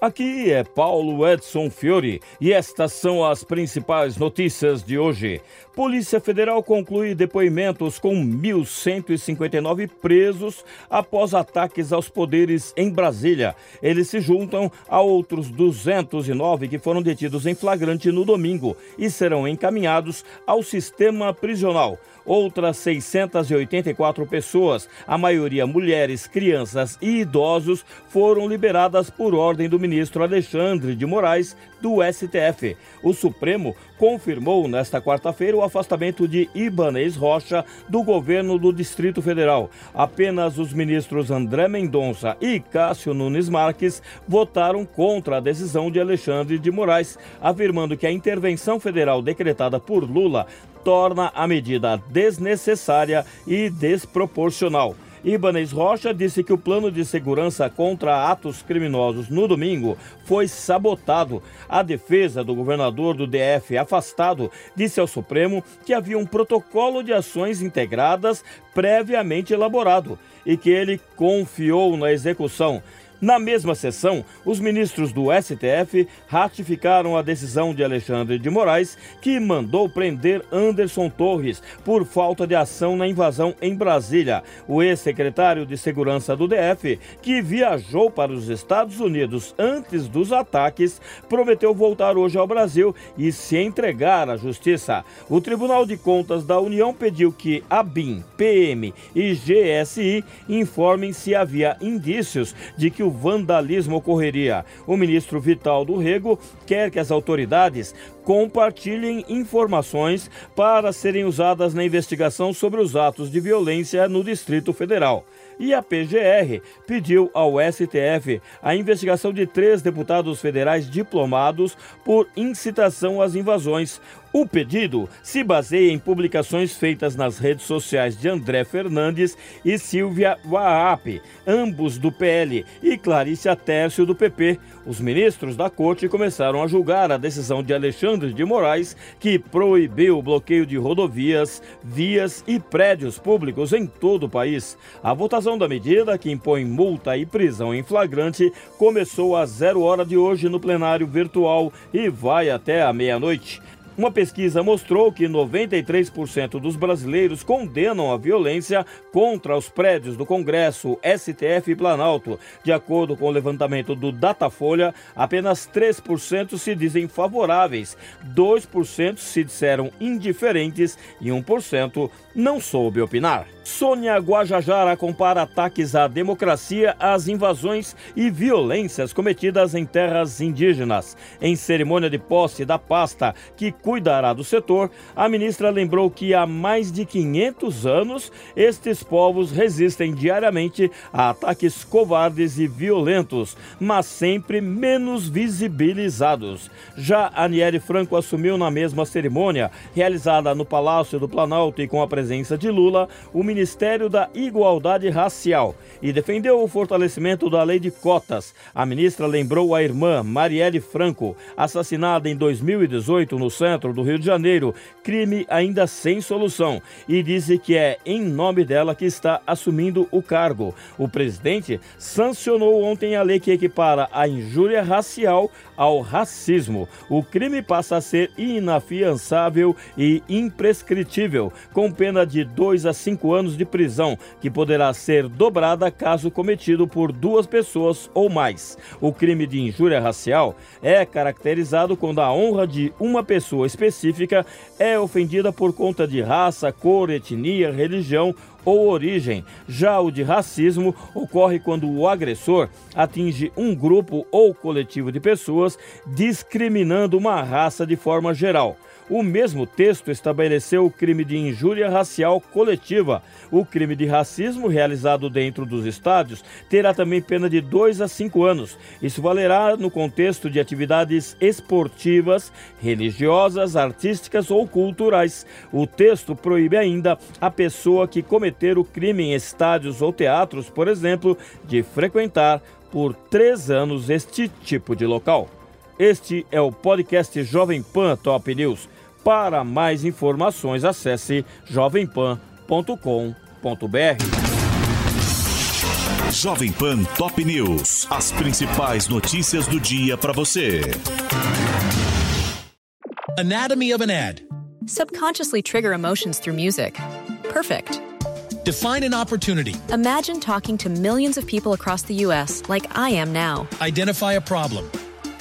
Aqui é Paulo Edson Fiore e estas são as principais notícias de hoje. Polícia Federal conclui depoimentos com 1.159 presos após ataques aos poderes em Brasília. Eles se juntam a outros 209 que foram detidos em flagrante no domingo e serão encaminhados ao sistema prisional. Outras 684 pessoas, a maioria mulheres, crianças e idosos, foram liberadas por ordem do ministro Alexandre de Moraes, do STF. O Supremo confirmou nesta quarta-feira o afastamento de Ibanez Rocha do governo do Distrito Federal. Apenas os ministros André Mendonça e Cássio Nunes Marques votaram contra a decisão de Alexandre de Moraes, afirmando que a intervenção federal decretada por Lula torna a medida desnecessária e desproporcional. Ibanez Rocha disse que o plano de segurança contra atos criminosos no domingo foi sabotado. A defesa do governador do DF, afastado, disse ao Supremo que havia um protocolo de ações integradas previamente elaborado e que ele confiou na execução. Na mesma sessão, os ministros do STF ratificaram a decisão de Alexandre de Moraes, que mandou prender Anderson Torres por falta de ação na invasão em Brasília. O ex-secretário de Segurança do DF, que viajou para os Estados Unidos antes dos ataques, prometeu voltar hoje ao Brasil e se entregar à justiça. O Tribunal de Contas da União pediu que a BIM, PM e GSI informem se havia indícios de que o vandalismo ocorreria. O ministro Vital do Rego quer que as autoridades compartilhem informações para serem usadas na investigação sobre os atos de violência no Distrito Federal. E a PGR pediu ao STF a investigação de três deputados federais diplomados por incitação às invasões. O pedido se baseia em publicações feitas nas redes sociais de André Fernandes e Silvia Waap, ambos do PL, e Clarice Tércio do PP. Os ministros da corte começaram a julgar a decisão de Alexandre de Moraes, que proibiu o bloqueio de rodovias, vias e prédios públicos em todo o país. A votação da medida, que impõe multa e prisão em flagrante, começou às zero hora de hoje no plenário virtual e vai até a meia-noite. Uma pesquisa mostrou que 93% dos brasileiros condenam a violência contra os prédios do Congresso, STF e Planalto. De acordo com o levantamento do Datafolha, apenas 3% se dizem favoráveis, 2% se disseram indiferentes e 1% não soube opinar. Sônia Guajajara compara ataques à democracia às invasões e violências cometidas em terras indígenas. Em cerimônia de posse da pasta que cuidará do setor, a ministra lembrou que há mais de 500 anos estes povos resistem diariamente a ataques covardes e violentos, mas sempre menos visibilizados. Já Aniele Franco assumiu na mesma cerimônia, realizada no Palácio do Planalto e com a presença de Lula o Ministério da Igualdade Racial e defendeu o fortalecimento da lei de cotas. A ministra lembrou a irmã Marielle Franco, assassinada em 2018 no centro do Rio de Janeiro, crime ainda sem solução, e disse que é em nome dela que está assumindo o cargo. O presidente sancionou ontem a lei que equipara a injúria racial ao racismo. O crime passa a ser inafiançável e imprescritível, com pena de 2 a 5 anos de prisão, que poderá ser dobrada caso cometido por duas pessoas ou mais. O crime de injúria racial é caracterizado quando a honra de uma pessoa específica é ofendida por conta de raça, cor, etnia, religião ou origem. Já o de racismo ocorre quando o agressor atinge um grupo ou coletivo de pessoas discriminando uma raça de forma geral. O mesmo texto estabeleceu o crime de injúria racial coletiva. O crime de racismo realizado dentro dos estádios terá também pena de 2 a 5 anos. Isso valerá no contexto de atividades esportivas, religiosas, artísticas ou culturais. O texto proíbe ainda a pessoa que cometer o crime em estádios ou teatros, por exemplo, de frequentar por três anos este tipo de local. Este é o podcast Jovem Pan Top News. Para mais informações, acesse jovempan.com.br. Jovem Pan Top News. As principais notícias do dia para você. Anatomy of an ad. Subconsciously trigger emotions through music. Perfect. Define an opportunity. Imagine talking to millions of people across the U.S. like I am now. Identify a problem.